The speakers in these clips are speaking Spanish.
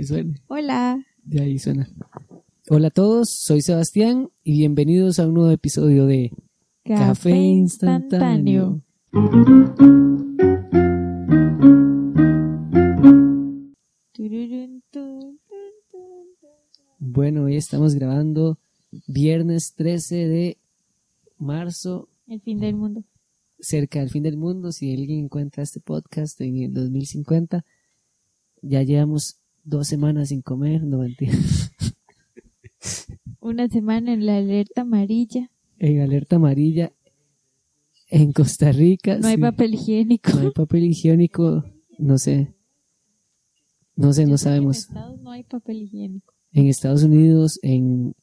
que suene. Hola. De ahí suena. Hola a todos, soy Sebastián y bienvenidos a un nuevo episodio de Café, Instantáneo. Bueno, hoy estamos grabando viernes 13 de marzo. El fin del mundo. Cerca del fin del mundo, si alguien encuentra este podcast en el 2050, ya llevamos dos semanas sin comer, no mentira. Una semana en la alerta amarilla. En alerta amarilla en Costa Rica. No hay papel higiénico. No hay papel higiénico, no sé. No sé, no sabemos. En Estados no hay papel higiénico. En Estados Unidos, en,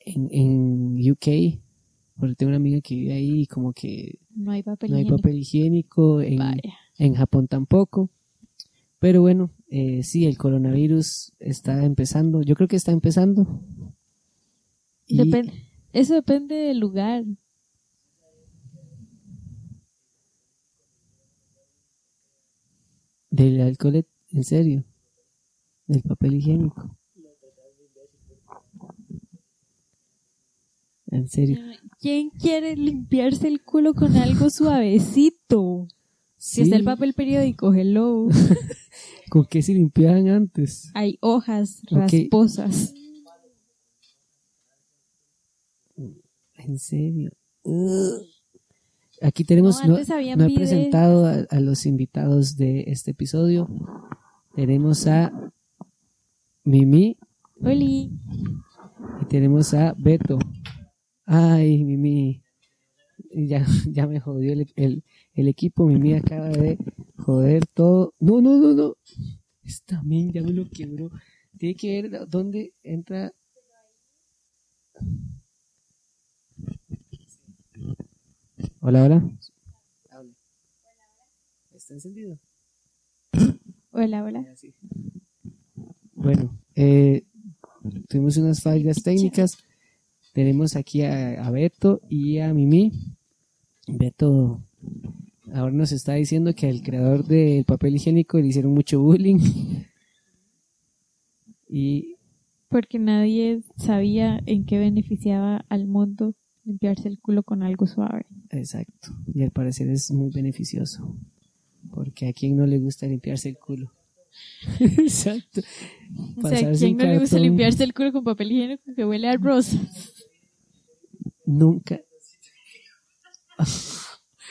en, en UK, porque tengo una amiga que vive ahí y como que no hay papel no hay higiénico. papel higiénico. En, en Japón tampoco. Pero bueno, eh, sí, el coronavirus está empezando. Yo creo que está empezando. Y Depende. Eso depende del lugar. Del alcohol, en serio. Del papel higiénico. En serio. ¿Quién quiere limpiarse el culo con algo suavecito? Si es el papel periódico, hello. ¿Con qué se limpiaban antes? Hay hojas rasposas. En serio. Aquí tenemos, no, no, he presentado a, los invitados de este episodio. Tenemos a Mimi. Oli. Y tenemos a Beto. Ay, Mimi. Ya, ya me jodió el, el, el equipo. Mimi acaba de joder todo. No, no, no, no. Esta min ya me lo quebró. Tiene que ver dónde entra. Hola, hola. ¿Está encendido? Hola, hola. Bueno, eh, tuvimos unas fallas técnicas. Tenemos aquí a, a Beto y a Mimi. Beto ahora nos está diciendo que al creador del papel higiénico le hicieron mucho bullying. y porque nadie sabía en qué beneficiaba al mundo limpiarse el culo con algo suave. Exacto. Y al parecer es muy beneficioso. Porque a quien no le gusta limpiarse el culo. Exacto. O sea, ¿a quién no le gusta limpiarse el culo con papel higiénico que huele a rosa? Nunca.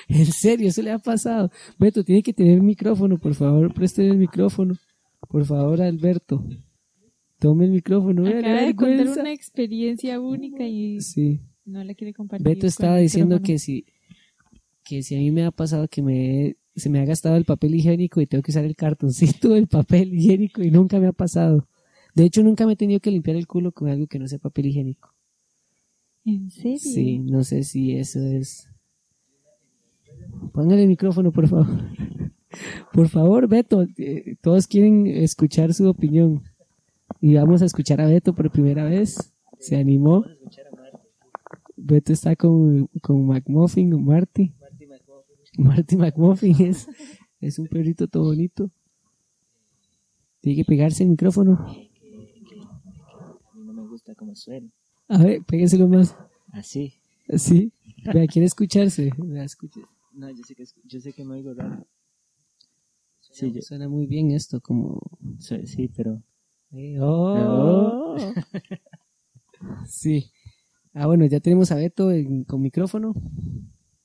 en serio, eso le ha pasado. Beto, tiene que tener micrófono, por favor, preste el micrófono. Por favor, Alberto. Tome el micrófono. Acaba de contar una experiencia única y sí. no la quiere compartir. Beto estaba diciendo que si, que si a mí me ha pasado que me, se me ha gastado el papel higiénico y tengo que usar el cartoncito del papel higiénico y nunca me ha pasado. De hecho, nunca me he tenido que limpiar el culo con algo que no sea papel higiénico. ¿En serio? Sí, no sé si eso es. Póngale el micrófono, por favor. Por favor, Beto, eh, todos quieren escuchar su opinión. Y vamos a escuchar a Beto por primera vez. Se animó. Beto está con, con McMuffin, con Marty. Marty McMuffin es, es un perrito todo bonito. Tiene que pegarse el micrófono. A mí no me gusta cómo suena. A ver, pégueselo más. Así. Así. Vea, quiere escucharse. Vea, escuche. No, yo sé que, yo sé que me oigo raro. Sí, yo... Suena muy bien esto, como... Sí, pero... oh. sí. Ah, bueno, ya tenemos a Beto en, con micrófono.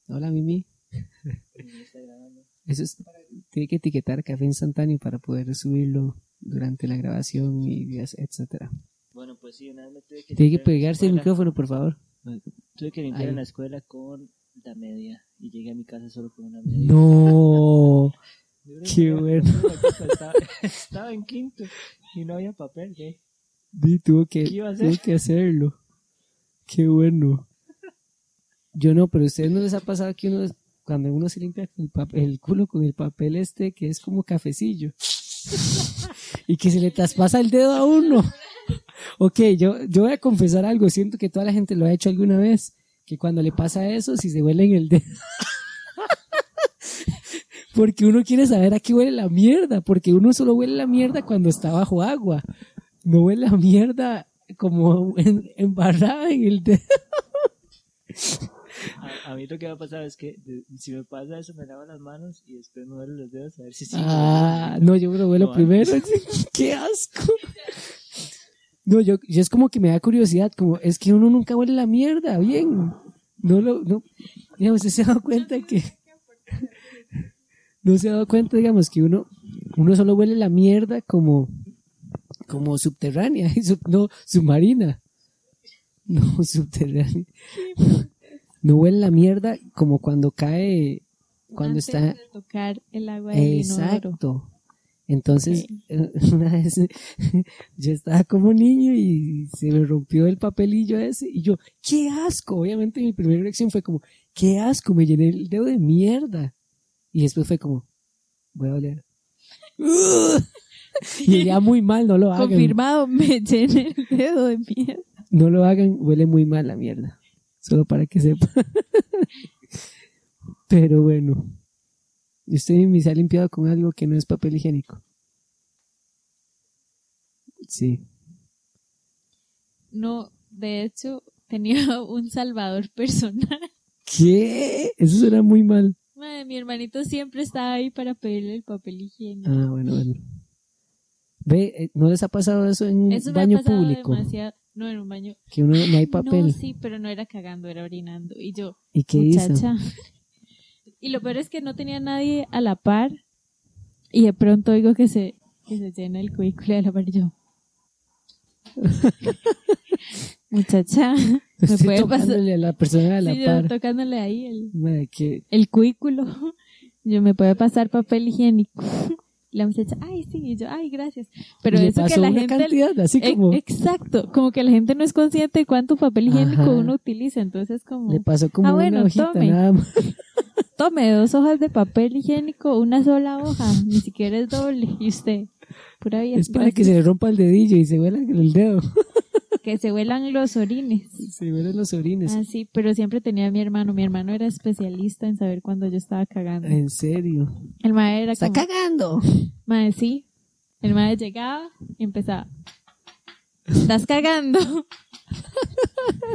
Hola, Mimi. Eso es, tiene que etiquetar café instantáneo para poder subirlo durante la grabación y etcétera. Bueno, pues sí, una vez me tuve que Tiene que pegarse el micrófono, por favor. Tuve que limpiar en la escuela con la media y llegué a mi casa solo con una media. No. Qué bueno. Estaba, estaba, en quinto y no había papel, ¿qué? Y tuvo que, tuvo que hacerlo. Qué bueno. Yo no, pero a ustedes no les ha pasado que uno, cuando uno se limpia el, el culo con el papel este que es como cafecillo y que se le traspasa el dedo a uno. Ok, yo, yo voy a confesar algo, siento que toda la gente lo ha hecho alguna vez, que cuando le pasa eso, si se huele en el dedo. Porque uno quiere saber a qué huele la mierda, porque uno solo huele la mierda cuando está bajo agua. No huele la mierda como en, embarrada en el dedo. A, a, mí lo que va a pasar es que de, si me pasa eso, me lavo las manos y después me los dedos a ver si sí. Ah, no, yo me lo huelo No, primero. ¡Qué asco! No, yo, yo es como que me da curiosidad, como es que uno nunca huele la mierda, bien. No lo, no, digamos, usted se ha dado cuenta que, no se ha dado cuenta, digamos, que uno, uno solo huele la mierda como, como subterránea, y sub- no, submarina. No, subterránea. No huele la mierda como cuando cae, cuando Antes está, de tocar el agua del inodoro. Entonces, una vez yo estaba como niño y se me rompió el papelillo ese y yo, ¡qué asco! Obviamente mi primera reacción fue como, ¡qué asco! Me llené el dedo de mierda. Y después fue como, voy a oler. y ya muy mal, no lo hagan. Confirmado, me llené el dedo de mierda. No lo hagan, huele muy mal la mierda. Solo para que sepan. Pero bueno. ¿Y usted me se ha limpiado con algo que no es papel higiénico? Sí. No, de hecho, tenía un salvador personal. ¿Qué? Eso suena muy mal. Madre, mi hermanito siempre estaba ahí para pedirle el papel higiénico. Ah, bueno, bueno. Ve, eh, ¿no les ha pasado eso en un Eso me baño ha pasado público? demasiado. No, en un baño. Que uno no hay papel. No, sí, pero no era cagando, era orinando. Y yo, ¿Y qué hizo? Y lo peor es que no tenía nadie a la par. Y de pronto oigo que se, que se llena el cubículo de la par y yo. Muchacha, me Estoy puede pasar. tocándole a la persona de la Sí, yo par. tocándole ahí el, Madre, que el cubículo. Yo me puede pasar papel higiénico. La muchacha, ay, sí, y yo, ay, gracias. Pero le eso que la una gente. cantidad, así Eh, como Exacto, como que la gente no es consciente de cuánto papel higiénico Ajá. uno utiliza, entonces como, le pasó como Ah, bueno, una hojita tome. nada más. Tome dos hojas de papel higiénico, una sola hoja, ni siquiera es doble, y usted, pura vida, Es para que se le rompa el dedillo y se huela el dedo. que se huelan los orines. Se huelan los orines. Ah, sí, pero siempre tenía a mi hermano, mi hermano era especialista en saber cuando yo estaba cagando. En serio. El mae era Está como, cagando. mae, sí, el mae llegaba y empezaba, estás cagando.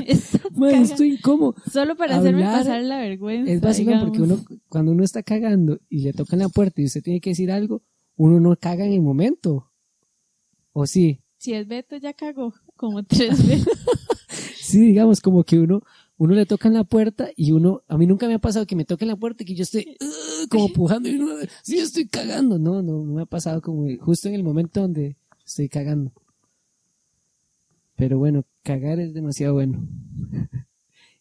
Estás Madre, cagando. estoy incómodo. Solo para hacerme pasar la vergüenza. Es básico porque uno, cuando uno está cagando y le tocan la puerta y usted tiene que decir algo, uno no caga en el momento. ¿O sí? Si es Beto, ya cagó como tres veces. Sí, digamos, como que uno, uno le tocan la puerta y uno, a mí nunca me ha pasado que me toquen la puerta y que yo esté "Ugh", como pujando y uno, sí, estoy cagando. No, no, no me ha pasado como justo en el momento donde estoy cagando. Pero bueno, cagar es demasiado bueno.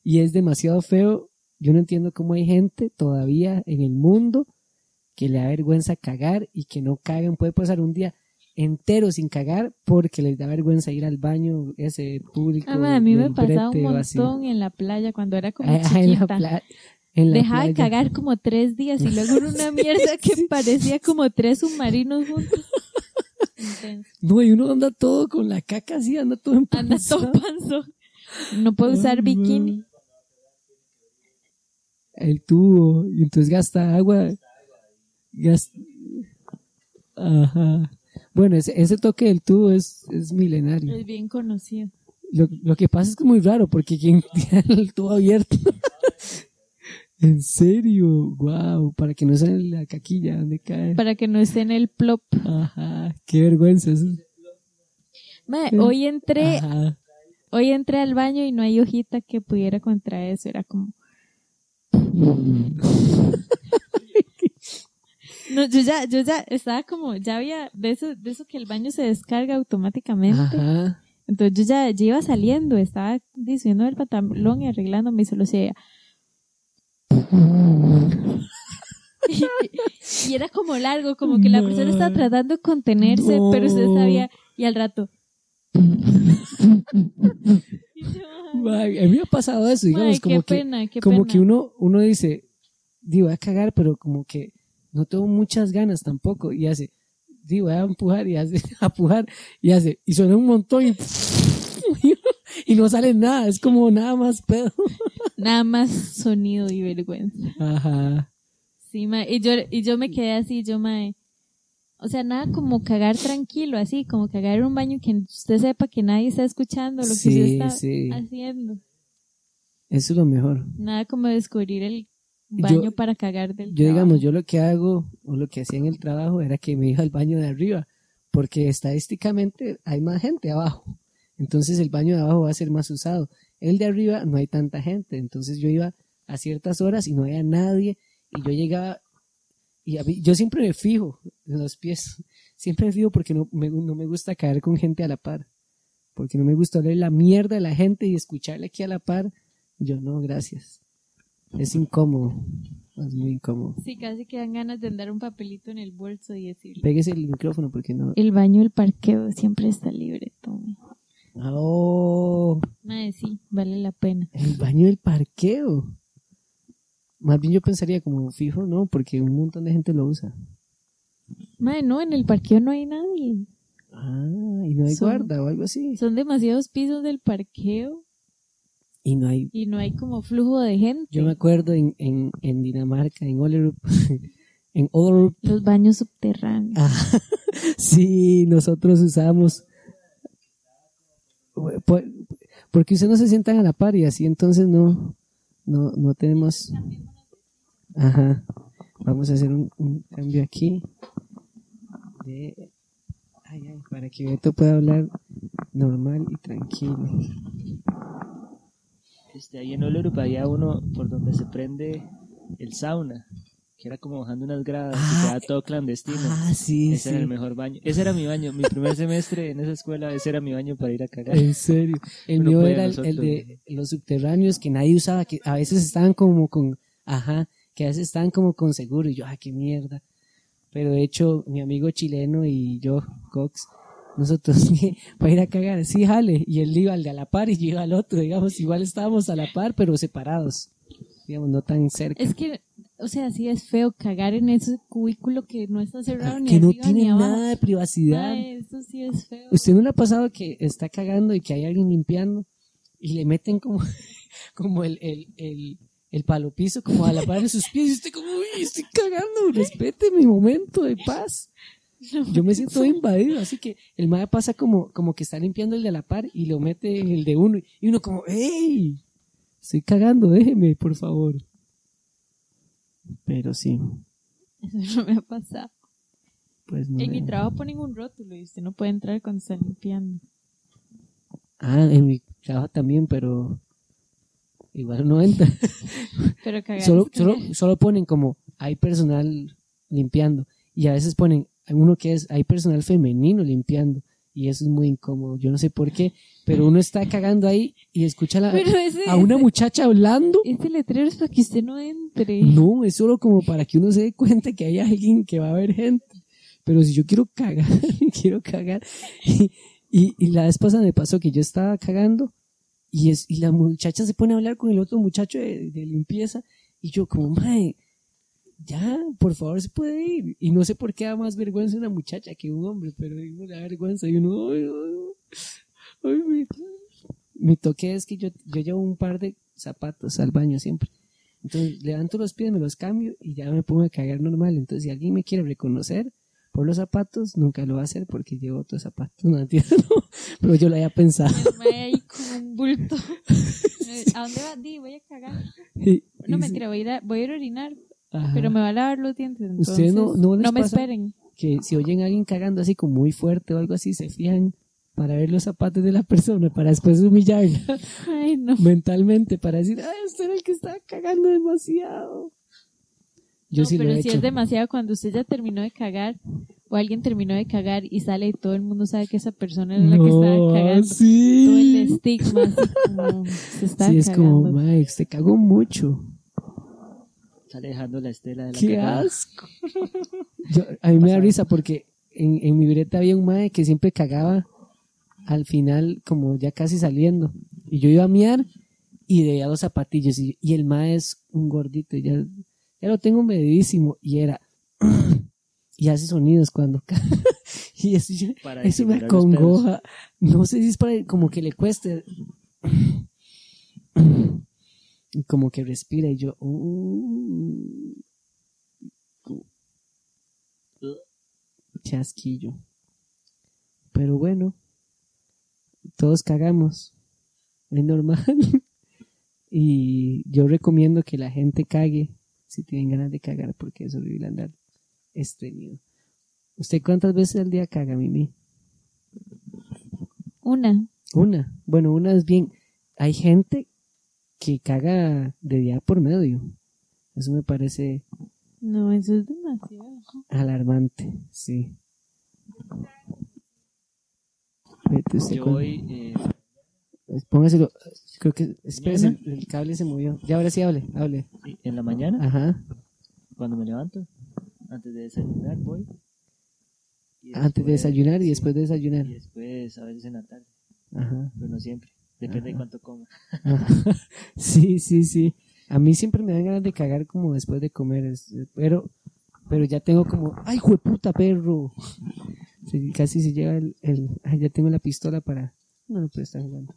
y es demasiado feo. Yo no entiendo cómo hay gente todavía en el mundo que le da vergüenza cagar y que no cagan. Puede pasar un día entero sin cagar porque les da vergüenza ir al baño ese público. Ah, a mí me pasaba un montón en la playa cuando era como Ah, en la, chiquita. pla- en la Dejaba de cagar como tres días y luego era una mierda que parecía como tres submarinos juntos. Intenso. No, y uno anda todo con la caca así, anda todo Anda empanzado. todo panzo. No puedo usar bikini. El tubo, y entonces gasta agua. Gas- Ajá. Bueno, ese, ese toque del tubo es, es milenario. Es bien conocido. Lo, lo que pasa es que es muy raro, porque quien tiene el tubo abierto. En serio, wow, para que no sale la caquilla donde cae. Para que no esté en el plop. Ajá, qué vergüenza. eso. Ma, hoy entré, Ajá. hoy entré al baño y no hay hojita que pudiera contra eso. Era como, no, yo ya, yo ya estaba como, ya había, de eso, de eso que el baño se descarga automáticamente. Ajá. Entonces yo ya, ya iba saliendo, estaba diciendo el pantalón y arreglándome y solo se y, y era como largo, como que la persona estaba tratando de contenerse, No. pero usted sabía, y al rato. A mí me ha pasado eso, digamos, como que, pena, como pena. que uno, uno dice, digo, voy a cagar, pero como que no tengo muchas ganas tampoco, y hace, digo, voy a empujar, y hace, a empujar, y hace, y suena un montón, y, y no sale nada, es como nada más pedo. Nada más sonido y vergüenza. Ajá. Sí, mae. Y yo, y yo me quedé así, yo, mae. O sea, nada como cagar tranquilo, así, como cagar en un baño que usted sepa que nadie está escuchando lo que usted está sí. haciendo. Eso es lo mejor. Nada como descubrir el baño Yo- para cagar del Yo, digamos, yo lo que hago, o lo que hacía en el trabajo, era que me iba al baño de arriba, porque estadísticamente hay más gente abajo. Entonces el baño de abajo va a ser más usado. El de arriba no hay tanta gente. Entonces yo iba a ciertas horas y no había nadie. Y yo llegaba, y a mí- yo siempre me fijo en los pies. Siempre me fijo porque no me, no me gusta caer con gente a la par. Porque no me gusta oler la mierda de la gente y escucharle aquí a la par. Yo no, gracias. Es incómodo. Es muy incómodo. Sí, casi que dan ganas de andar un papelito en el bolso y decirle. Péguese el micrófono porque no. El baño del parqueo siempre está libre, Tommy. Oh, Mae, sí, vale la pena. el baño del parqueo. Más bien yo pensaría como fijo, no, porque un montón de gente lo usa. Mae, no, en el parqueo no hay nadie. Ah, y no hay Son- guarda o algo así. Son demasiados pisos del parqueo Y no hay. y no hay como flujo de gente. Yo me acuerdo en, en, en Dinamarca, en Olerup, en Olerup, Los baños subterráneos. Ah, sí, nosotros usamos. Por- Porque ustedes no se sientan a la par y así entonces no, no, no tenemos. Ajá. Vamos a hacer un, cambio aquí. De, ay, ay, para que Beto pueda hablar normal y tranquilo. Este, ahí en Olerup había uno por donde se prende el sauna, que era como bajando unas gradas Ah, y quedaba todo clandestino. Ah, sí, ese era el mejor baño. Ese era mi baño. Mi primer semestre en esa escuela, ese era mi baño para ir a cagar. En serio. El mío puede era el, nosotros. el de los subterráneos que nadie usaba, que a veces estaban como con, ajá, que a veces estaban como con seguro. Y yo, ah, qué mierda. Pero de hecho, mi amigo chileno y yo, Cox, nosotros para ir a cagar, sí, jale. Y él iba al de a la par y yo iba al otro, digamos, igual estábamos a la par, pero separados. Digamos, no tan cerca. Es que, o sea, sí es feo cagar en ese cubículo que no está cerrado ni Ah, que no tiene ni abajo. nada de privacidad. Mae, eso sí es feo. ¿Usted no le ha pasado que está cagando y que hay alguien limpiando y le meten como, como el, el, el, el palo piso como a la par de sus pies y usted como, uy, estoy cagando, respete mi momento de paz. Yo me siento invadido, así que el mae pasa como, como que está limpiando el de la par y lo mete en el de uno y uno como, ¡ey! Estoy cagando, déjeme, por favor. Pero sí, Eso no me ha pasado. pues no. En mi trabajo ponen un rótulo y usted no puede entrar cuando está limpiando. Ah, en mi trabajo también, pero igual no entra. Pero cagar solo, solo, solo ponen como hay personal limpiando y a veces ponen uno que es hay personal femenino limpiando y eso es muy incómodo. Yo no sé por qué, pero uno está cagando ahí y escucha a la- Pero ese, a una muchacha hablando. ese letrero es para que usted no entre. No, es solo como para que uno se dé cuenta que hay alguien que va a haber gente. Pero si yo quiero cagar, quiero cagar. Y, y, y la vez pasada me pasó que yo estaba cagando y, es, y la muchacha se pone a hablar con el otro muchacho de, de limpieza y yo como, mae, ya, por favor se puede ir. Y no sé por qué da más vergüenza una muchacha que un hombre, pero uno le da vergüenza y uno, ay, ay, ay, mi, mi toque es que yo, yo llevo un par de zapatos al baño siempre. Entonces levanto los pies, me los cambio y ya me pongo a cagar normal. Entonces si alguien me quiere reconocer por los zapatos, nunca lo va a hacer porque llevo otros zapatos. No entiendo, pero yo lo había pensado. Ahí como un bulto. ¿A dónde va? Di, voy a cagar. No, mentira, voy a ir a, voy a, ir a orinar, ajá. pero me va a lavar los dientes. Entonces, ¿Ustedes no- no les me esperen. que si oyen a alguien cagando así como muy fuerte o algo así, se fijan para ver los zapatos de la persona, para después humillarla Ay, no. mentalmente, para decir, ay, usted era el que estaba cagando demasiado. Yo no, sí pero lo he si hecho. es demasiado cuando usted ya terminó de cagar o alguien terminó de cagar y sale y todo el mundo sabe que esa persona era la que estaba No, cagando. sí. Todo el estigma así como se está Sí, es cagando. como, mae, usted cagó mucho. Sale dejando la estela de la ¡Qué cagada. asco! Yo- a mí me da risa porque en, en mi breta había un mae que siempre cagaba al final, como ya casi saliendo. Y yo iba a miar y veía los zapatillos. Y, y el mae es un gordito, ya, ya lo tengo medidísimo. Y era. y hace sonidos cuando y eso, Para los pedos. acongoja. No sé si es para como que le cueste. Y como que respira y yo. "Uh". Chasquillo. Pero bueno, todos cagamos. Es normal. y yo recomiendo que la gente cague si tienen ganas de cagar porque es horrible andar estreñido. ¿Usted cuántas veces al día caga, Mimi? Una. Una. Bueno, una es bien. Hay gente que caga de día por medio. Eso me parece No, eso es demasiado. alarmante, sí. Vete usted Yo con- voy, eh, Póngaselo. Creo que. Espérese, el cable se movió. Ya ahora sí hable, hable. sí, en la mañana, Ajá. cuando me levanto, antes de desayunar, voy. Antes de desayunar y después de desayunar. Y después, a veces en la tarde, Ajá. pero no siempre. Depende de cuánto coma. Sí, sí, sí. A mí siempre me dan ganas de cagar como después de comer, pero, pero ya tengo como, ¡ay, jueputa perro! Sí, casi se lleva el, el, ay, ya tengo la pistola para, no, no puede estar jugando.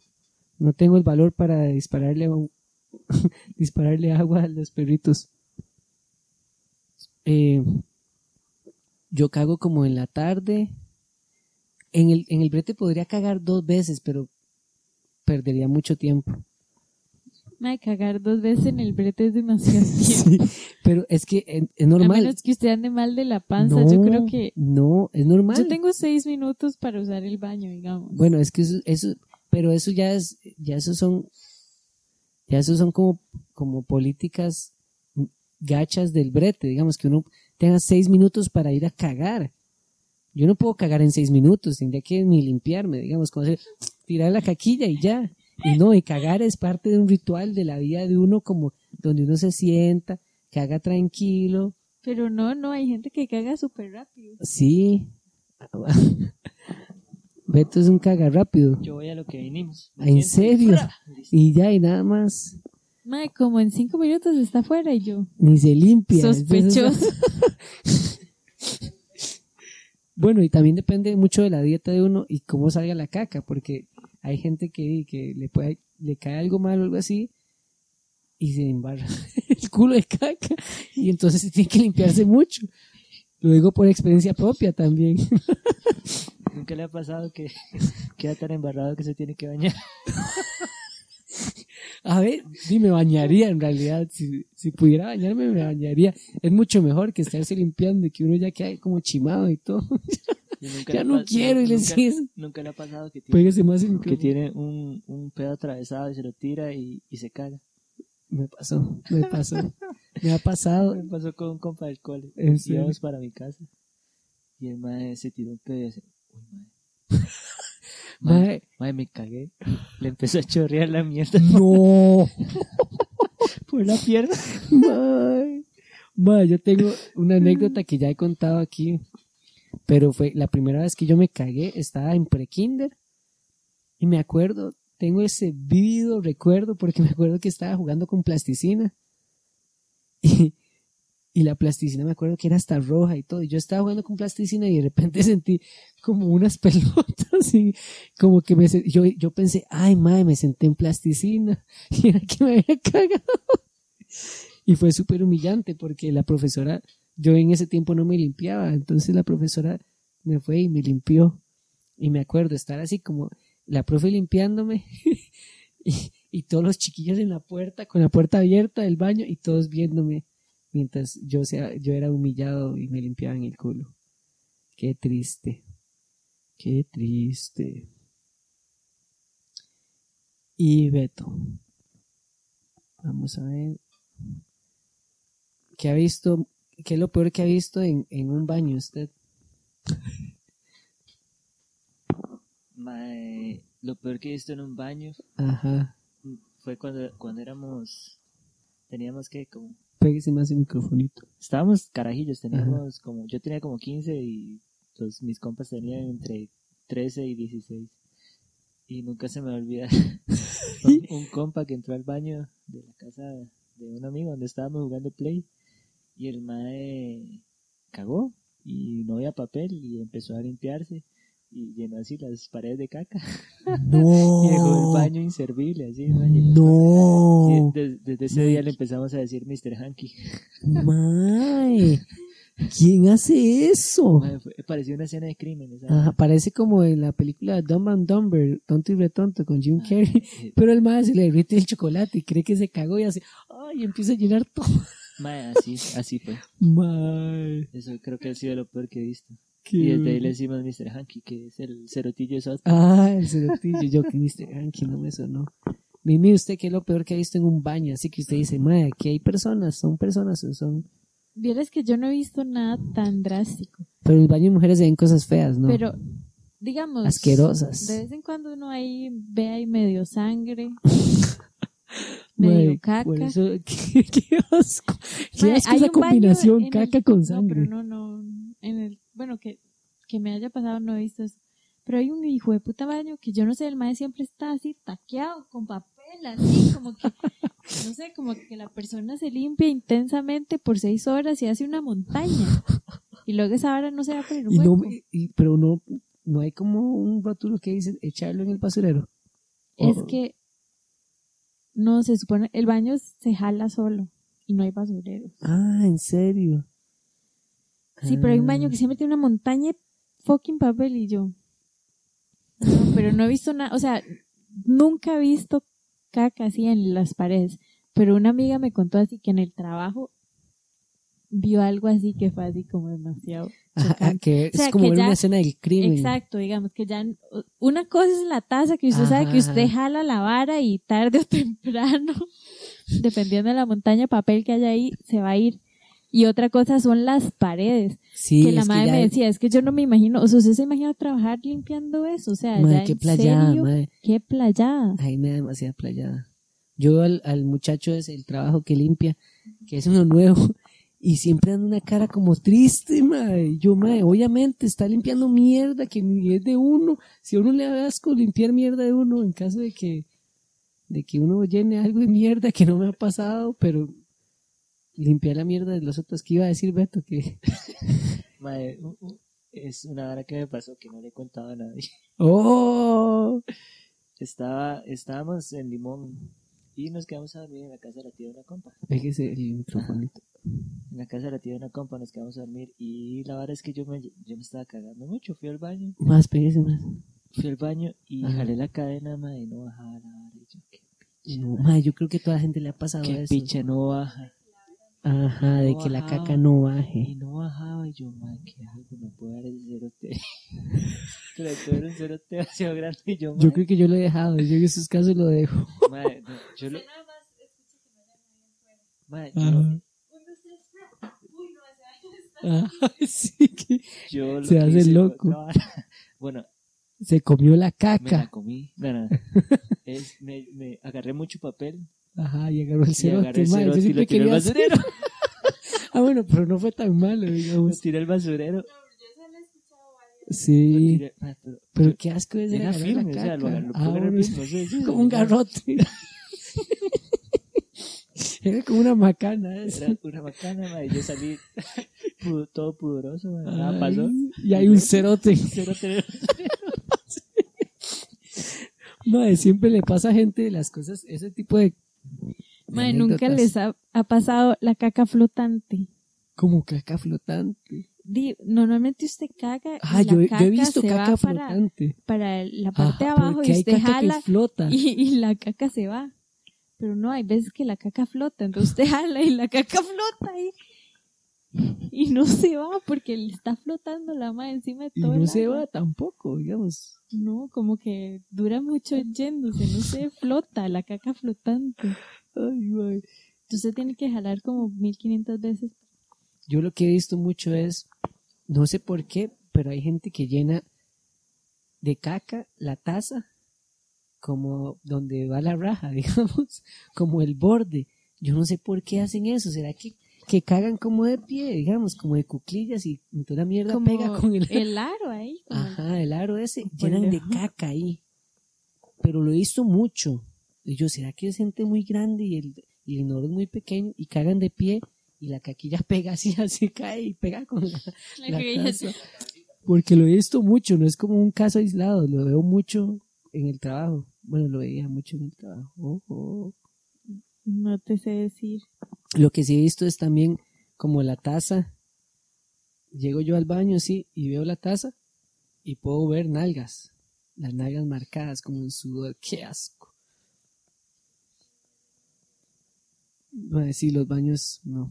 No tengo el valor para dispararle a un- dispararle agua a los perritos. Eh, yo cago como en la tarde. En el, en el brete podría cagar dos veces, pero perdería mucho tiempo. Mae, cagar dos veces en el brete es demasiado tiempo. Sí, pero es que es, es A normal. menos que usted ande mal de la panza, no, yo creo que... No, es normal. Yo tengo seis minutos para usar el baño, digamos. Bueno, es que eso, eso, pero eso ya es, ya eso son, ya eso son como, como políticas gachas del brete, digamos que uno tenga seis minutos para ir a cagar. Yo no puedo cagar en seis minutos, tendría que ni limpiarme, digamos, como hacer, tirar la caquilla y ya. Y no, y cagar es parte de un ritual de la vida de uno como donde uno se sienta, caga tranquilo, Pero no, no, hay gente que caga súper rápido. Sí. Beto es un caga rápido. Yo voy a lo que vinimos. ¿En serio? Y ya, y nada más. Mae, como en cinco minutos está afuera y yo. Ni se limpia. Sospechoso. Bueno, y también depende mucho de la dieta de uno y cómo salga la caca, porque hay gente que, que le puede, le cae algo mal o algo así y se embarra el culo de caca y entonces se tiene que limpiarse mucho. Lo digo por experiencia propia también. Nunca le ha pasado que queda tan embarrado que se tiene que bañar. A ver, sí me bañaría en realidad. Si, si pudiera bañarme, me bañaría. Es mucho mejor que estarse limpiando y que uno ya quede como chimado y todo. Ya no quiero y le nunca, decís. nunca le ha pasado que tiene, más que tiene un, un pedo atravesado y se lo tira y, y se caga. Me pasó, me pasó. Me ha pasado. Me pasó con un compa del cole. Íbamos para mi casa. Y el mae se tiró un pedo y dice, uy, mae. Mae, Mae, me cagué. Le empezó a chorrear la mierda no. por la pierna. Mae. Mae, yo tengo una anécdota que ya he contado aquí. Pero fue la primera vez que yo me cagué, estaba en prekinder. Y me acuerdo, tengo ese vívido recuerdo porque me acuerdo que estaba jugando con plasticina. Y, y la plasticina me acuerdo que era hasta roja y todo. Y yo estaba jugando con plasticina y de repente sentí como unas pelotas y como que me yo, yo pensé, ay madre, me senté en plasticina y era que me había cagado. Y fue súper humillante porque la profesora, yo en ese tiempo no me limpiaba, entonces la profesora me fue y me limpió. Y me acuerdo estar así como la profe limpiándome y, y todos los chiquillos en la puerta, con la puerta abierta del baño y todos viéndome mientras yo, sea, yo era humillado y me limpiaban el culo. Qué triste. Qué triste. Y Beto. Vamos a ver. ¿Qué ha visto? ¿Qué es lo peor que ha visto en, en un baño usted? Mae, lo peor que he visto en un baño Ajá. fue cuando, cuando éramos, teníamos que como, Pégese más el microfonito. estábamos carajillos, teníamos como, yo tenía como 15 y los, mis compas tenían entre 13 y 16. Y nunca se me va a olvidar un, un compa que entró al baño de la casa de un amigo donde estábamos jugando play y el mae cagó y no había papel y empezó a limpiarse y llenó así las paredes de caca No. y dejó el baño inservible así el baño. No. Sí, des- desde ese día le empezamos a decir Mr. Hanky. Mae. ¿Quién hace eso? Mae, pareció una escena de crimen. esa Ajá, parece como en la película Dumb and Dumber, Tonto y Retonto con Jim Carrey. Eh, Pero el madre se le derrite el chocolate y cree que se cagó y hace, ay, empieza a llenar todo. mae, así, así fue. Mae, Eso creo que ha sido lo peor que he visto. Qué Y desde ahí le decimos Mr. Hanky, que es el cerotillo de South Ah, el cerotillo, yo que Mr. Hanky no me sonó. Mimi, usted qué es lo peor que ha visto en un baño, así que usted dice, madre, aquí hay personas, son personas, o son... Vieras que yo no he visto nada tan drástico. Pero en el baño de mujeres se ven cosas feas, ¿no? Pero, digamos. Asquerosas. De vez en cuando uno ahí ve ahí medio sangre, medio caca. Por eso, qué, qué asco. Qué asco esa combinación, en el- caca con No, sangre. pero no, no. En el, bueno, que, que me haya pasado no he visto eso. Pero hay un hijo de puta baño que yo no sé, el mae siempre está así taqueado con papel, así como que, no sé, como que la persona se limpia intensamente por seis horas y hace una montaña. Y luego esa hora no se va por el Y no, hueco. me- y- pero no, no hay como un rótulo que dice echarlo en el basurero. Es Oh. que no se supone, el baño se jala solo y no hay basurero. Ah, en serio. Sí, pero hay un baño Ah. que siempre tiene una montaña de fucking papel y yo. No, pero no he visto nada, o sea, nunca he visto caca así en las paredes. Pero una amiga me contó así que en el trabajo vio algo así que fue así como demasiado. Ajá, que es O sea, como que ver ya- una escena del crimen. Exacto, digamos que ya una cosa es la taza que usted sabe que usted jala la vara y tarde o temprano, dependiendo de la montaña de papel que haya ahí, se va a ir. Y otra cosa son las paredes. Sí, que la madre me decía, es que yo no me imagino, o sea, usted se imagina trabajar limpiando eso, o sea, ya qué en playada, serio, mae. qué playada. Ay, me da demasiada playada. Yo al, al muchacho es el trabajo que limpia, que es uno nuevo, y siempre anda una cara como triste, mae. Yo, mae, obviamente está limpiando mierda que ni es de uno. Si a uno le da asco limpiar mierda de uno, en caso de que, de que uno llene algo de mierda que no me ha pasado, pero limpiar la mierda de los otros, que iba a decir Beto? Que, u- es una hora que me pasó que no le he contado a nadie. oh, Estaba, estábamos en Limón y nos quedamos a dormir en la casa de la tía de una compa. Fíjese el microfonito. En la casa de la tía de una compa nos quedamos a dormir y la verdad es que yo me, yo me estaba cagando mucho. Fui al baño, Más, pégese más. fui al baño y Ajá. jalé la cadena, y no bajaba la vara. Y yo, qué, No, mae, yo creo que a toda la gente le ha pasado qué eso. picha no baja. Ajá, de No que la bajaba. caca no Y baje. no bajaba y yo, mae, ¿qué hago? No puedo dar el cerote. Pero todo era un cerote demasiado grande y yo, mae, Yo creo que yo lo he dejado, yo en esos casos lo dejo. mae, no, yo lo... Mae, yo, Ajá. Ajá, sí, que yo Se que hace hice loco. vara. Bueno, se comió la me la caca. comí. No, no, no. Es, me, me agarré mucho papel Ajá, y agarró el y cerote, el yo cerote y siempre lo tiré al quería hacer- basurero. Ah, bueno, pero no fue tan malo, Lo digamos. tiré al basurero. Lo Sí, tiré, mae, pero pero qué asco es era firme, o la sea, lo, caca. lo Ah, pude agarrar bueno, firme, no sé, sí, como un garrote. Era como una macana. Era una bacana, mae, yo salí todo pudoroso, nada Ay, pasó. Y hay un cerote. Cerote. Mae, siempre le pasa a gente las cosas, ese tipo de. Mae, nunca les ha, ha pasado la caca flotante. Como caca flotante. Di- normalmente usted caga y Ah, la yo, yo he caca visto se caca va flotante. para la parte de abajo y hay usted caca que jala flota. y, y la caca se va. Pero no, hay veces que la caca flota, entonces usted jala y la caca flota ahí. Y no se va porque le está flotando la madre encima de Y todo no el se agua. va tampoco, digamos. No, como que dura mucho yéndose, no se flota, la caca flotante. Ay. Entonces tiene que jalar como 1500 veces. Yo lo que he visto mucho es, no sé por qué, pero hay gente que llena de caca la taza como donde va la raja, digamos, como el borde. Yo no sé por qué hacen eso. ¿Será que, que cagan como de pie, digamos, como de cuclillas y toda la mierda Como pega con el... el aro ahí. Ajá, el aro ese, llenan de caca ahí. Pero lo he visto mucho. Y yo, ¿será que es gente muy grande y el, y el inodoro es muy pequeño y cagan de pie y la caquilla pega así, así cae y pega con la, La la caguilla. taza? Porque lo he visto mucho, no es como un caso aislado, lo veo mucho en el trabajo. Bueno, lo veía mucho en el trabajo. No te sé decir. Lo que sí he visto es también como la taza llego yo al baño así y veo la taza y puedo ver nalgas. Las nalgas marcadas como un sudor. ¡Qué asco! Sí, los baños no.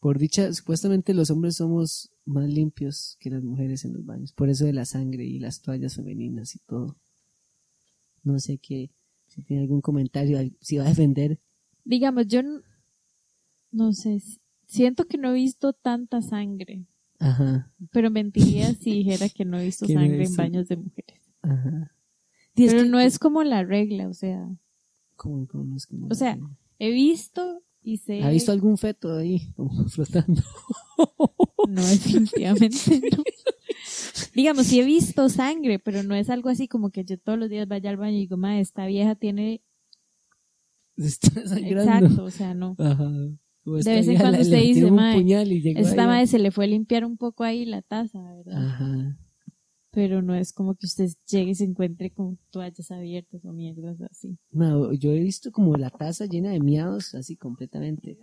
Por dicha, supuestamente los hombres somos más limpios que las mujeres en los baños. Por eso de la sangre y las toallas femeninas y todo. No sé qué, si tiene algún comentario, si va a defender. Digamos, yo no sé, siento que no he visto tanta sangre, Ajá, pero mentiría si dijera que no he visto sangre en baños de mujeres. ajá. Pero que- no es como la regla, o sea, ¿Cómo- cómo no es como- O sea, he visto y sé... ¿Ha visto algún feto ahí como flotando? No, definitivamente no. Digamos, sí he visto sangre, pero no es algo así como que yo todos los días vaya al baño y digo, ma, esta vieja tiene... Está sangrando. Exacto, o sea, no. Ajá. De vez en cuando usted dice, tiró un "Mae, puñal y llegó Esta ahí". madre se le fue a limpiar un poco ahí la taza, ¿verdad? Ajá. Pero no es como que usted llegue y se encuentre con toallas abiertas o mierdas así. No, yo he visto como la taza llena de miados, así completamente.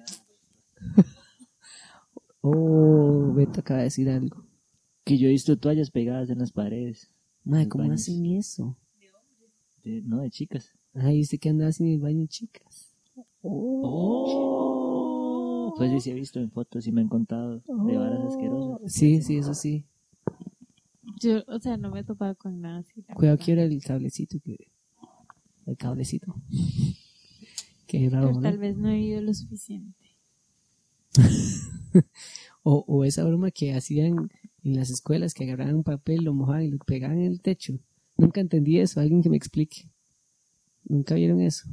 oh, Beto acaba de decir algo. Que yo he visto toallas pegadas en las paredes. Madre, ¿cómo baños. hacen eso? De- no, de chicas. Ay, ¿usted qué andaba en el baño, chicas? Oh. Pues sí, sí he visto en fotos y me han contado de varas asquerosas. Sí, sí, eso sí. Yo, o sea, no me he topado con nada así. Cuidado que era el cablecito que... El cablecito. Qué raro, Pero ¿no? tal vez no he ido lo suficiente. O, o esa broma que hacían en las escuelas, que agarraban un papel, lo mojaban y lo pegaban en el techo. Nunca entendí eso, alguien que me explique. Nunca vieron eso.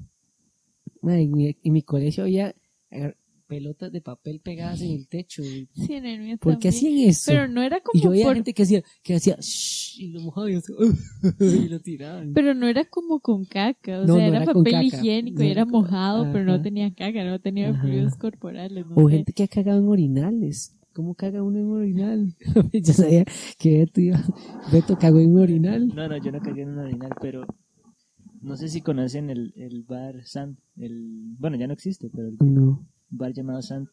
Madre, en, mi, en mi colegio había agar- pelotas de papel pegadas en el techo. Sí, en el mío ¿Por qué hacían eso? Pero no era y como yo veía por- gente que hacía, que hacía "Shh", y lo mojaban y, así, y lo tiraban. Pero no era como con caca, o No, sea, no era, era papel higiénico No y era con- mojado, pero no Ajá. tenía caca, no tenía Ajá. fluidos corporales. No o sé. gente que ha cagado en orinales. ¿Cómo caga uno en un orinal? yo sabía que Beto, iba, Beto cagó en un orinal. No, no, yo no cagué en un orinal, pero no sé si conocen el, el bar Sand. El, bueno, ya no existe, pero el No. bar llamado Sand,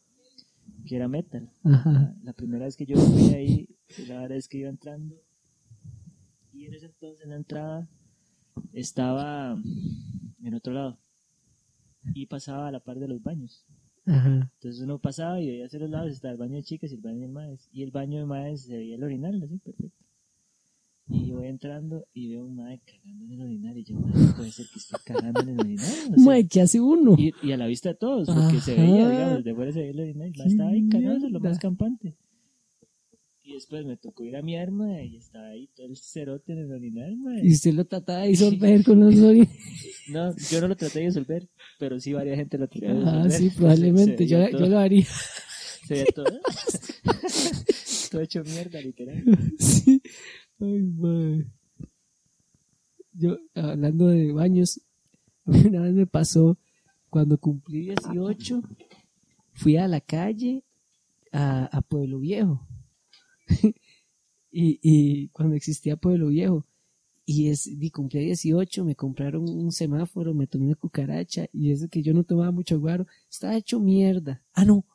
que era metal. Ajá. La, la primera vez que yo fui ahí, la verdad es que iba entrando. Y en ese entonces, en la entrada, estaba en otro lado. Y pasaba a la par de los baños. Ajá. Entonces uno pasaba y veía hacia los lados, estaba el baño de chicas y el baño de maes. Y el baño de maes se veía el orinal, así, perfecto. Y yo voy entrando y veo un mae cagando en el orinal. Y yo, mae, puede ser que esté cagando en el orinal. O sea, Mae, ¿qué hace uno? y, y a la vista de todos, porque se veía, digamos, de fuera se veía el orinal. Mae Qué estaba ahí cagando, lo más campante. Y después me tocó ir a mi arma y estaba ahí todo el cerote en el orinal, mae. Y usted lo trataba de disolver con los orinales. No, yo no lo traté de disolver, pero sí varias gente lo trató de disolver. Ah, sí, probablemente. Yo, yo lo haría. Se veía todo. todo hecho mierda, literal. Sí. Ay, mae. Yo, hablando de baños, una vez me pasó cuando cumplí 18, fui a la calle a, a Pueblo Viejo. y, y cuando existía Pueblo Viejo, y es, y cumplí 18, me compraron un semáforo, me tomé una cucaracha, y eso que yo no tomaba mucho guaro, estaba hecho mierda. Ah, no,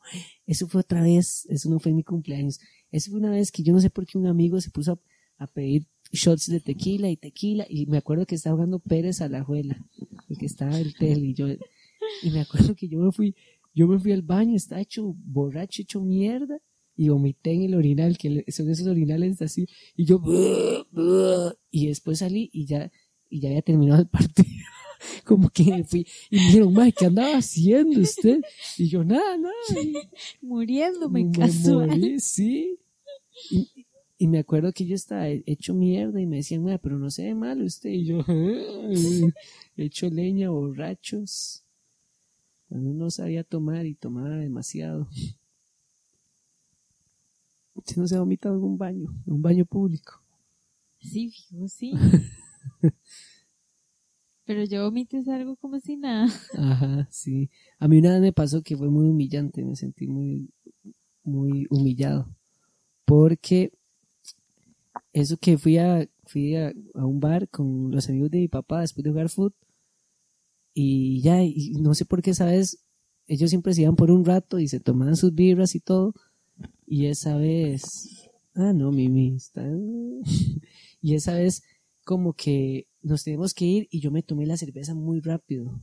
eso fue otra vez, eso no fue mi cumpleaños. Eso fue una vez que yo no sé por qué un amigo se puso a, a pedir shots de tequila y tequila, y me acuerdo que estaba jugando Pérez a la juela, porque estaba el tel, y yo, y me acuerdo que yo me fui, yo me fui al baño, estaba hecho borracho, hecho mierda, y vomité en el orinal, que son esos orinales así, y yo, y después salí y ya, y ya había terminado el partido. Como que me fui, y me dijeron, Mae, ¿qué andaba haciendo usted? Y yo, nada, nada. y- Muriéndome me casual. morí, sí. Y, y me acuerdo que yo estaba hecho mierda y me decían, "Mae, pero no se ve mal usted. Y yo, hecho leña, borrachos. Cuando uno sabía tomar y tomaba demasiado. Usted no se ha vomitado en un baño, en un baño público. Sí, fijo, sí. Pero yo vomito es algo como si nada. Ajá, sí. A mí una vez me pasó que fue muy humillante, me sentí muy, muy humillado. Porque eso que fui a, fui a, a un bar con los amigos de mi papá después de jugar fútbol y ya, y no sé por qué, ¿sabes? Ellos siempre se iban por un rato y se tomaban sus birras y todo. Y esa vez, ah, no, Mimi, está... y esa vez como que nos tenemos que ir y yo me tomé la cerveza muy rápido.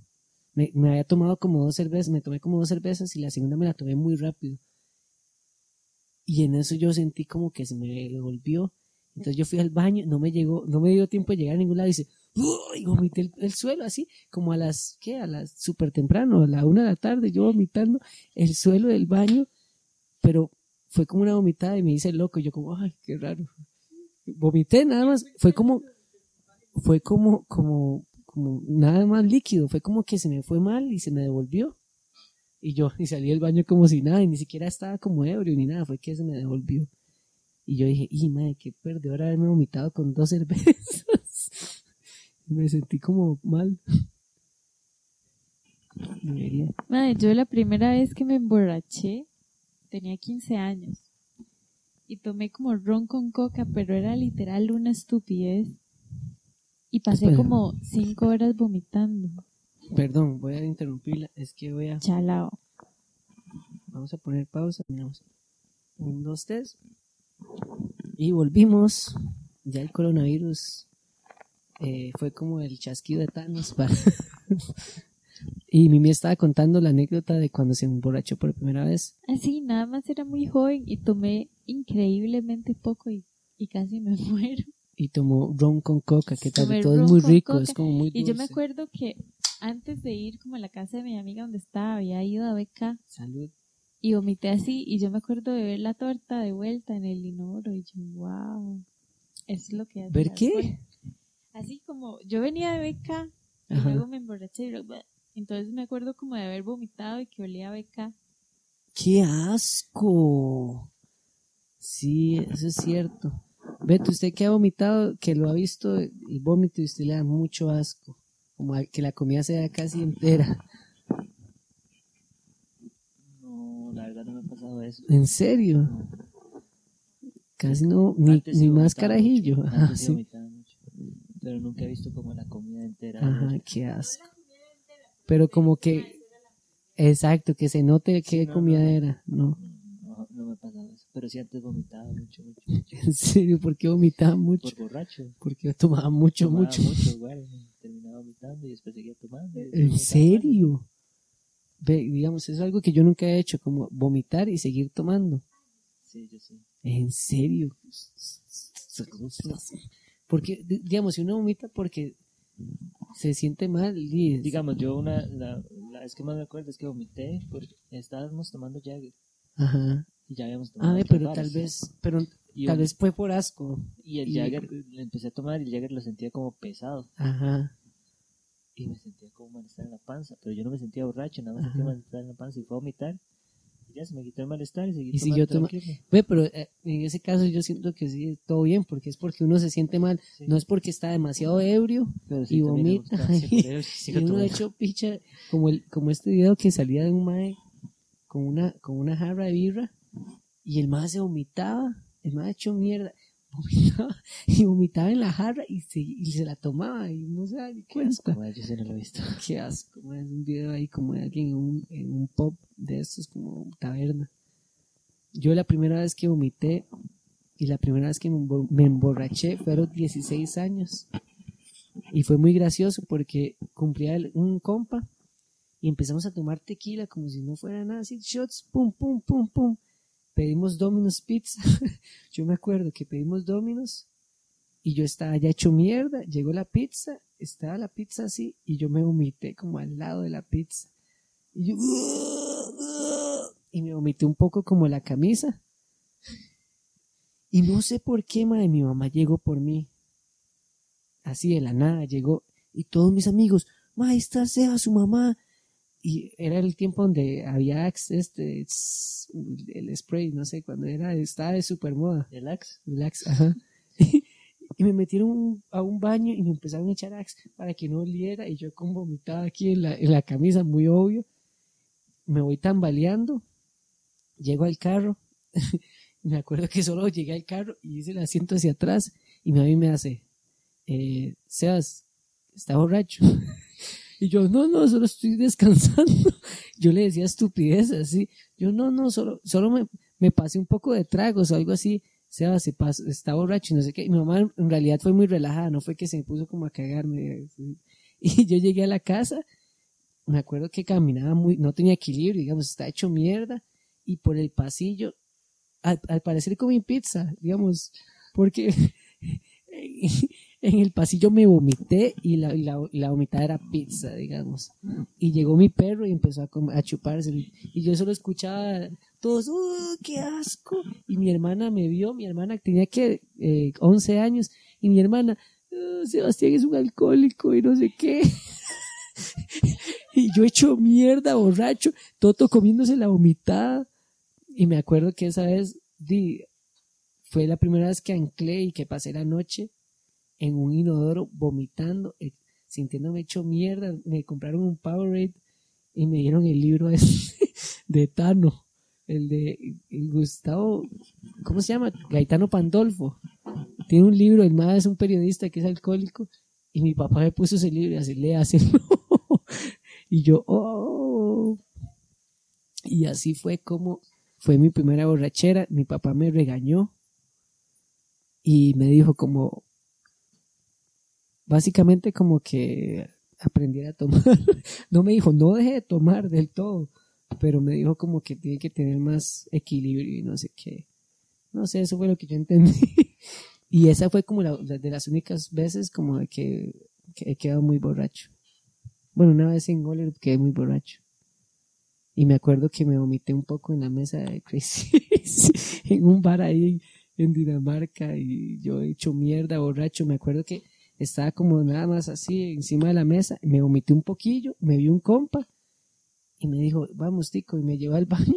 Me, me había tomado como dos cervezas, me tomé como dos cervezas y la segunda me la tomé muy rápido. Y en eso yo sentí como que se me devolvió. Entonces yo fui al baño, no me llegó, no me dio tiempo de llegar a ningún lado y dice, y vomité el, el suelo así, como a las, ¿qué? A las súper temprano, a la una de la tarde, yo vomitando el suelo del baño, pero fue como una vomitada y me hice loco, yo como, ay, qué raro. Vomité nada más, fue como, fue como, como, como nada más líquido, fue como que se me fue mal y se me devolvió. Y yo, y salí del baño como si nada, y ni siquiera estaba como ebrio ni nada, fue que se me devolvió. Y yo dije, y madre, qué perdedor haberme vomitado con dos cervezas. me sentí como mal. Debería. Madre, yo la primera vez que me emborraché tenía 15 años y tomé como ron con coca, pero era literal una estupidez. Y pasé Espera. como 5 horas vomitando. Perdón, voy a interrumpirla, es que voy a, Chalao. vamos a poner pausa, miramos. Un, dos, tres. Y volvimos. Ya el coronavirus eh, fue como el chasquido de Thanos. para- y Mimi estaba contando la anécdota de cuando se emborrachó por primera vez. Así, nada más era muy joven y tomé increíblemente poco y, y casi me muero. Y tomó ron con coca, que tal todo es muy rico, coca. es como muy dulce. Y yo me acuerdo que antes de ir como a la casa de mi amiga donde estaba, había ido a BK Salud. Y vomité así y yo me acuerdo de ver la torta de vuelta en el inodoro y yo, wow, eso es lo que hace ¿Ver qué? alcohol". Así como yo venía de BK y Ajá. luego me emborraché y luego, entonces me acuerdo como de haber vomitado y que olía a BK. ¡Qué asco! Sí, eso es cierto. Beto, usted que ha vomitado, que lo ha visto el vómito y usted le da mucho asco. Como que la comida sea casi entera. No, la verdad no me ha pasado eso. ¿En serio? Casi no, ni, ni más carajillo. mucho, sí mucho. Pero nunca he visto como la comida entera. Ajá, qué asco. Pero como que, exacto, que se note qué no, comida no. era. No, No, no me ha pasado eso. Pero sí antes vomitaba mucho, mucho, mucho. en serio, ¿por qué vomitaba mucho? Por borracho. Porque tomaba mucho, Tomaba mucho. mucho, igual. Terminaba vomitando y después seguía tomando. y después ¿En serio? Digamos, es algo que yo nunca he hecho, como vomitar y seguir tomando. Sí, yo sí. ¿En serio? Porque, di- digamos, si uno vomita porque se siente mal, y- Digamos, yo una, la, la vez que más me acuerdo es que vomité porque estábamos tomando Jagger Ajá. y ya habíamos tomado. Ay, otras pero tal vez, pero Y tal vez fue por asco. Y el y- Jagger, le empecé a tomar y el Jagger lo sentía como pesado. Ajá. Y me sentía como malestar en la panza. Pero yo no me sentía borracho, nada más Ajá. sentía malestar en la panza y fue a vomitar. Y ya se me quitó el malestar y seguí Y siguió tomando toma-. Ve, pero eh, en ese caso yo siento que sí, todo bien, porque es porque uno se siente mal, Sí. no es porque está demasiado ebrio Pero sí, y vomita. gusta, sí, y uno tomando. hecho picha, como, el, como este video que salía de un mae con una, con una jarra de birra y el mae se vomitaba, el mae hecho mierda, vomitaba y vomitaba en la jarra y se, y se la tomaba y no se da ni Qué asco, madre, yo sí no lo he visto. Qué asco, mae, es un video ahí como de alguien en un, en un pop de estos como taberna. Yo la primera vez que vomité y la primera vez que me embo- me emborraché fue a los 16 años. Y fue muy gracioso porque cumplía un compa y empezamos a tomar tequila como si no fuera nada, así shots, pum, pum, pum, pum. Pedimos Domino's Pizza. yo me acuerdo que pedimos Domino's y yo estaba ya hecho mierda. Llegó la pizza, estaba la pizza así y yo me vomité como al lado de la pizza. Y yo, y me vomité un poco como la camisa. Y no sé por qué, madre, mi mamá llegó por mí. Así de la nada llegó. Y todos mis amigos, ma, ahí está Seba, su mamá. Y era el tiempo donde había Axe, este, el spray, no sé, cuando era, estaba de super moda. ¿El Axe? Relax, ajá. y me metieron a un baño y me empezaron a echar Axe para que no oliera. Y yo con vomitaba aquí en la, en la camisa, muy obvio. Me voy tambaleando. Llego al carro. me acuerdo que solo llegué al carro y hice el asiento hacia atrás. Y mi mami me hace, eh, Sebas, está borracho. Y yo, no, no, solo estoy descansando. Yo le decía estupidez así. Yo, no, no, solo, solo me, me pasé un poco de tragos o algo así. Seba se pasó, está borracho y no sé qué. Y mi mamá en realidad fue muy relajada, no fue que se me puso como a cagarme. Y yo llegué a la casa, me acuerdo que caminaba muy, no tenía equilibrio, digamos, está hecho mierda. Y por el pasillo, al, al parecer comí pizza, digamos, porque en el pasillo me vomité y la, la, la vomitada era pizza, digamos. Y llegó mi perro y empezó a, chuparse. Y yo solo escuchaba todos, ¡uh, qué asco! Y mi hermana me vio, mi hermana tenía que eh, 11 años, y mi hermana, "Ah, Sebastián es un alcohólico y no sé qué. y yo hecho mierda, borracho, Toto comiéndose la vomitada. Y me acuerdo que esa vez fue la primera vez que anclé y que pasé la noche en un inodoro vomitando, eh, sintiéndome hecho mierda. Me compraron un Powerade y me dieron el libro de Tano, el de Gustavo, ¿cómo se llama? Gaetano Pandolfo. Tiene un libro, el más es un periodista que es alcohólico y mi papá me puso ese libro y así léaselo. y yo, oh. Y así fue como fue mi primera borrachera. Mi papá me regañó y me dijo como, básicamente como que aprendiera a tomar. No me dijo, no deje de tomar del todo, pero me dijo como que tiene que tener más equilibrio y no sé qué. No sé, eso fue lo que yo entendí. Y esa fue como la, de las únicas veces como que, que he quedado muy borracho. Bueno, una vez en Goller quedé muy borracho. Y me acuerdo que me vomité un poco en la mesa de Crazy en un bar ahí en Dinamarca y yo he hecho mierda borracho. Me acuerdo que estaba como nada más así encima de la mesa, me vomité un poquillo, me vio un compa y me dijo, vamos tico, y me llevó al baño.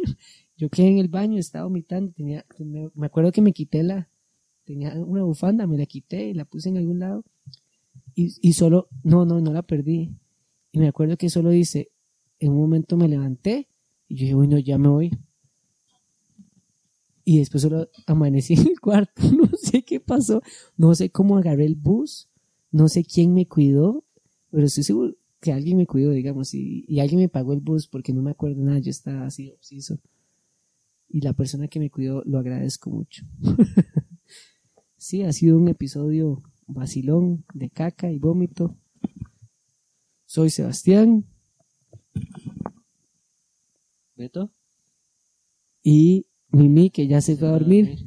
Yo quedé en el baño, estaba vomitando, tenía, me, acuerdo que me quité la, tenía una bufanda, me la quité y la puse en algún lado y, y solo, no, no, no la perdí. Y me acuerdo que solo dice, en un momento me levanté y yo dije, bueno, ya me voy. Y después solo amanecí en el cuarto, no sé qué pasó, no sé cómo agarré el bus, no sé quién me cuidó, pero estoy seguro que alguien me cuidó, digamos, y, y alguien me pagó el bus porque no me acuerdo nada, yo estaba así obseso. Y la persona que me cuidó lo agradezco mucho. sí, ha sido un episodio vacilón de caca y vómito. Soy Sebastián ¿Beto? y Mimi, que ya se fue a dormir,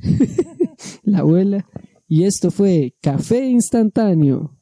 la abuela. Y esto fue Café Instantáneo.